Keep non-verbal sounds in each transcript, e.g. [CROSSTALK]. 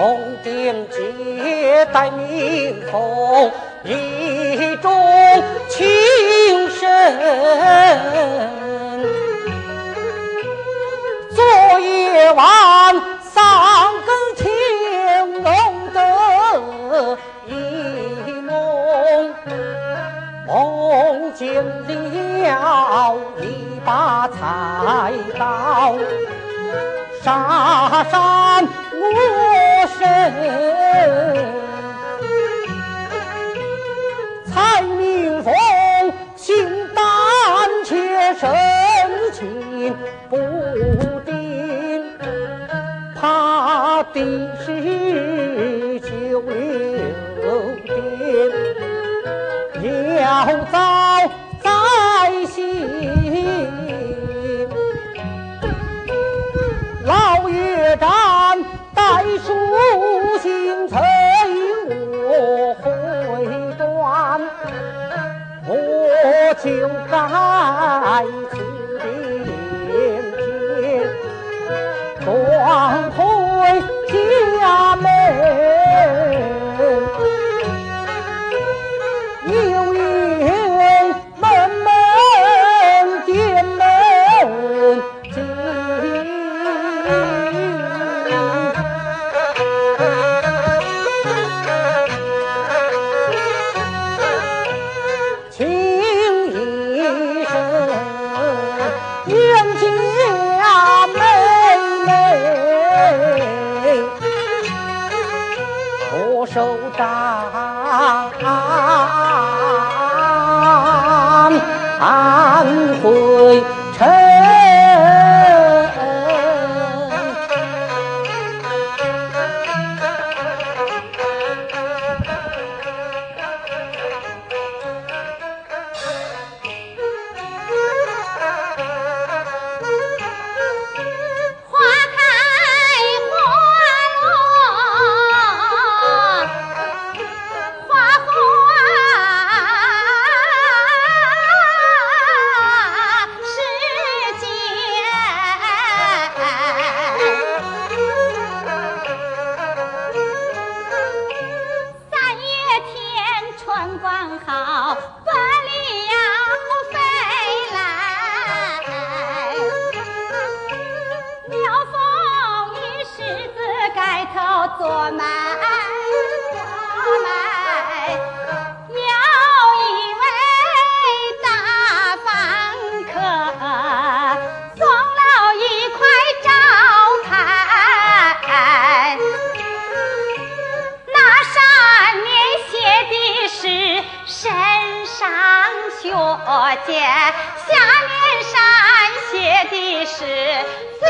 红顶结带明红，一种情深。昨夜晚三更天弄得一梦，梦见了一把菜刀，杀山我。生，才明风心胆怯，神情不定，怕的是。heart. 下面山写的是。自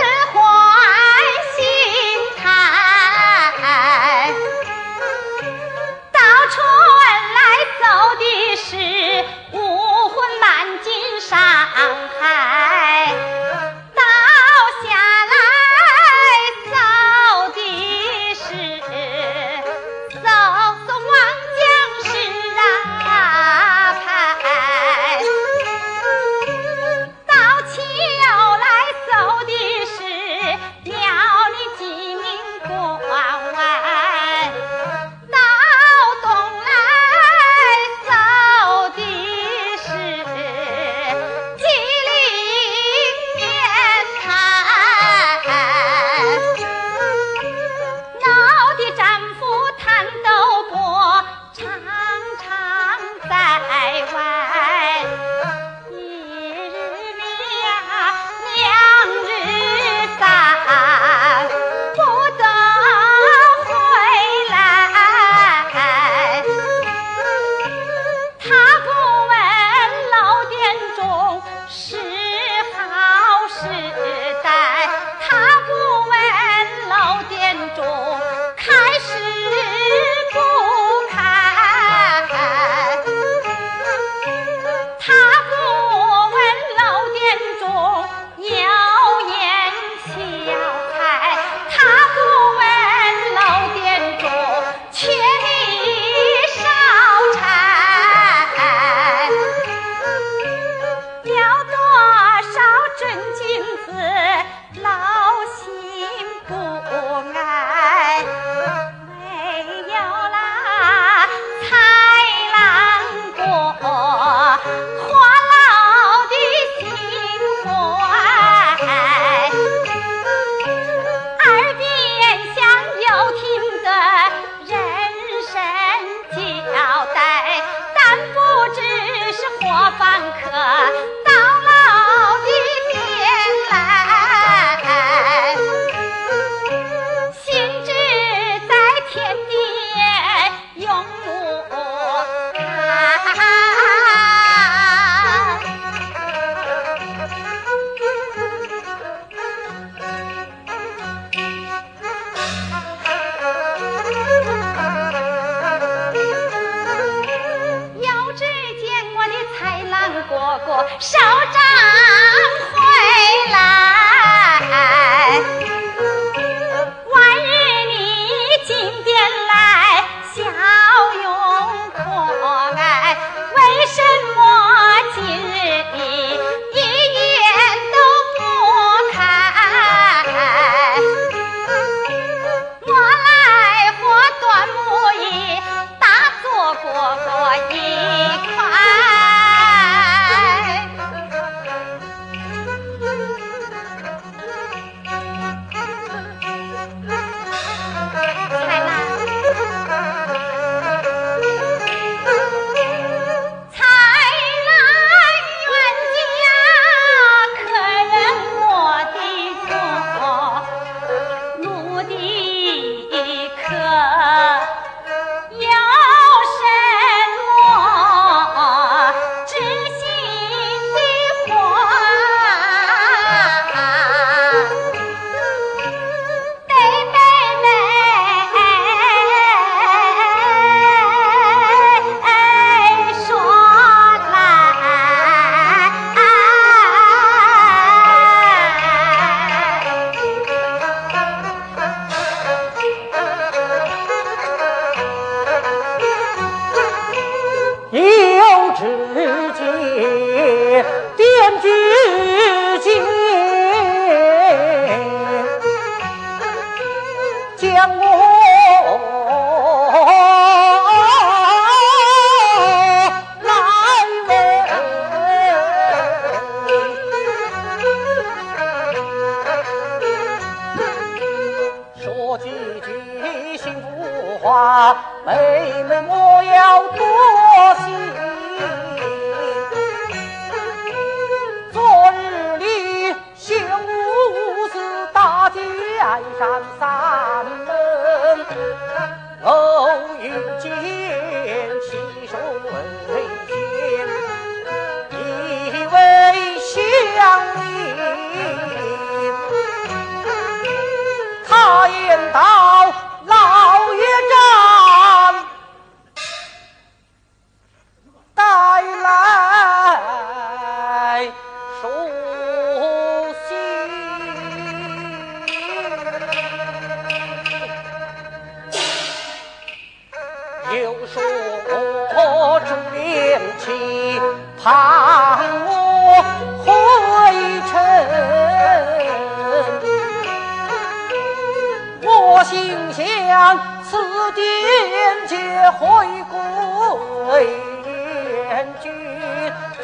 举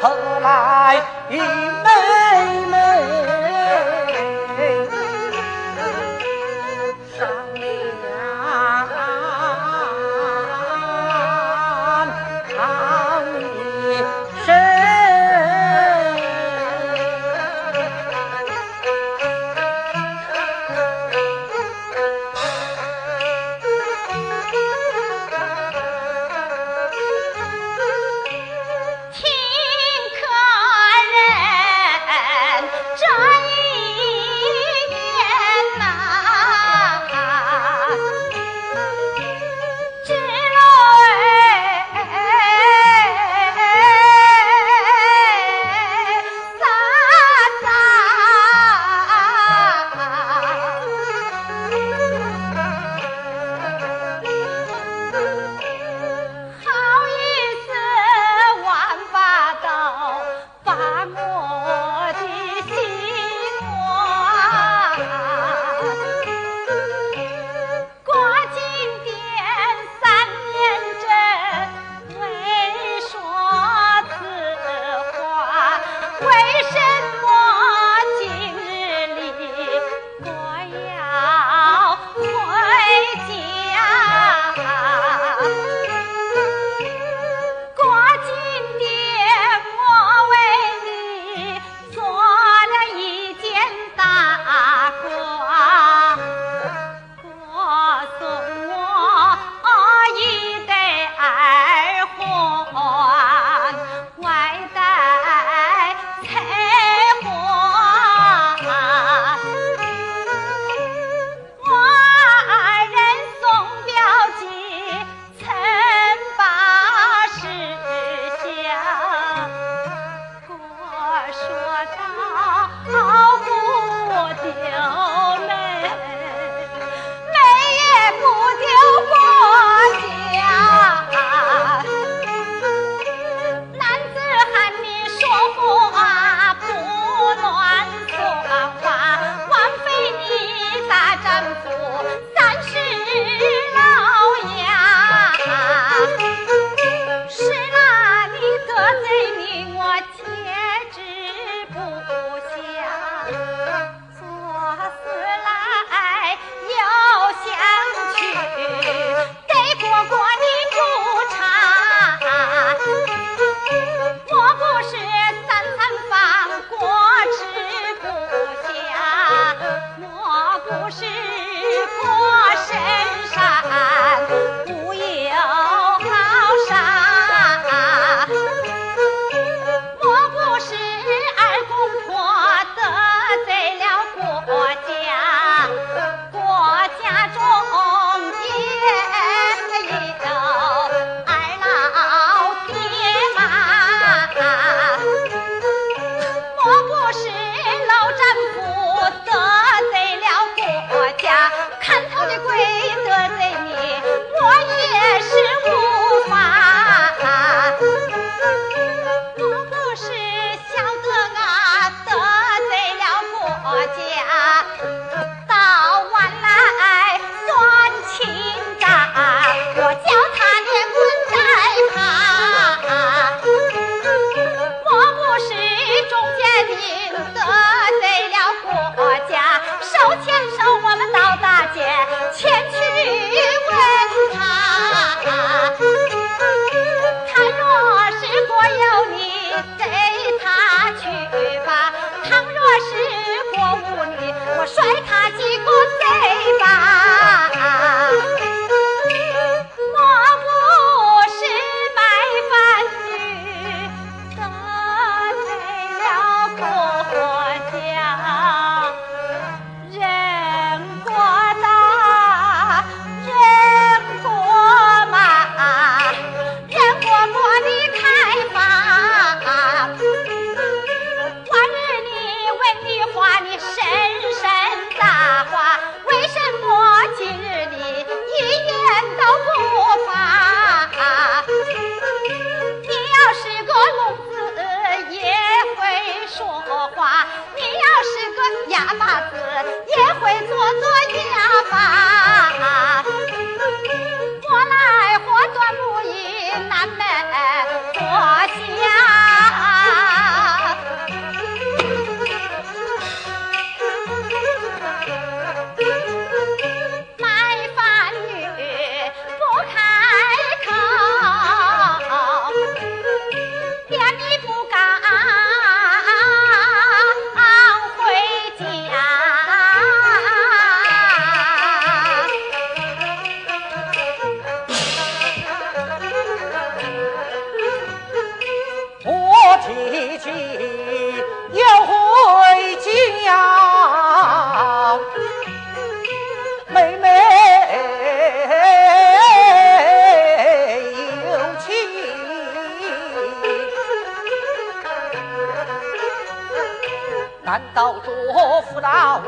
头来与妹妹等 [LAUGHS] 等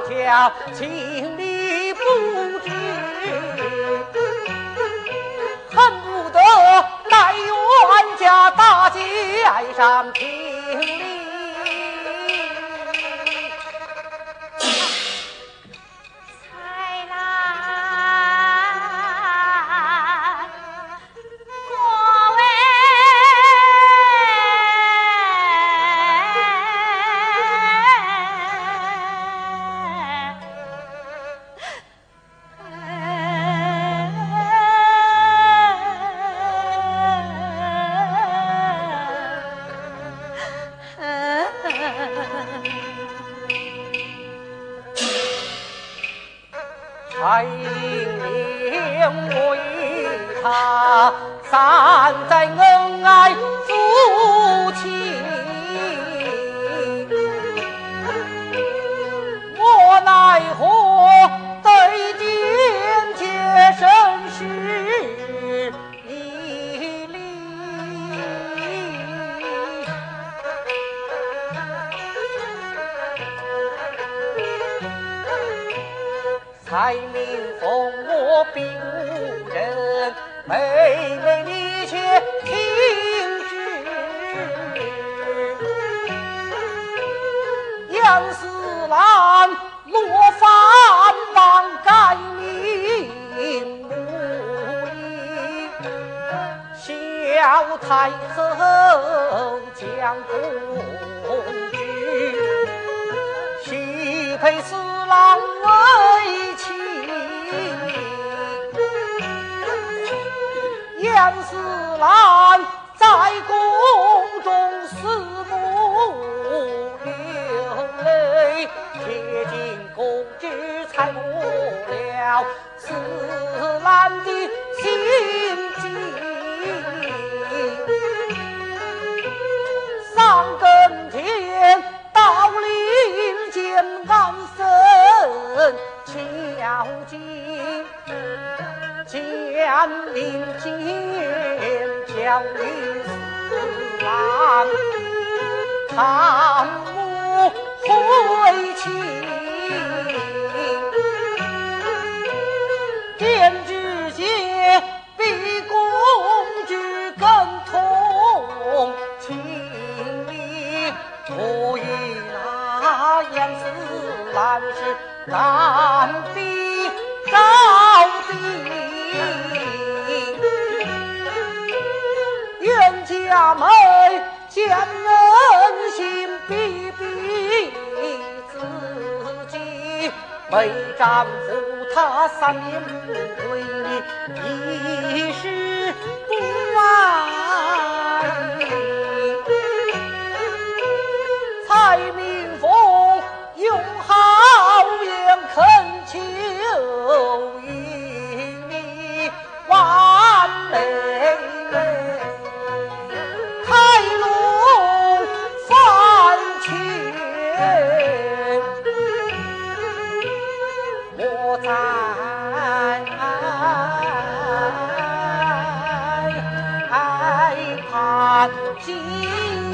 家情理不知？恨不得来冤家大街上配四将令箭交于四郎，看母回亲。天之间比公之更同情理，我与那杨思兰是家门将人心比比自己，为丈夫他三年不归，一时不忘。心。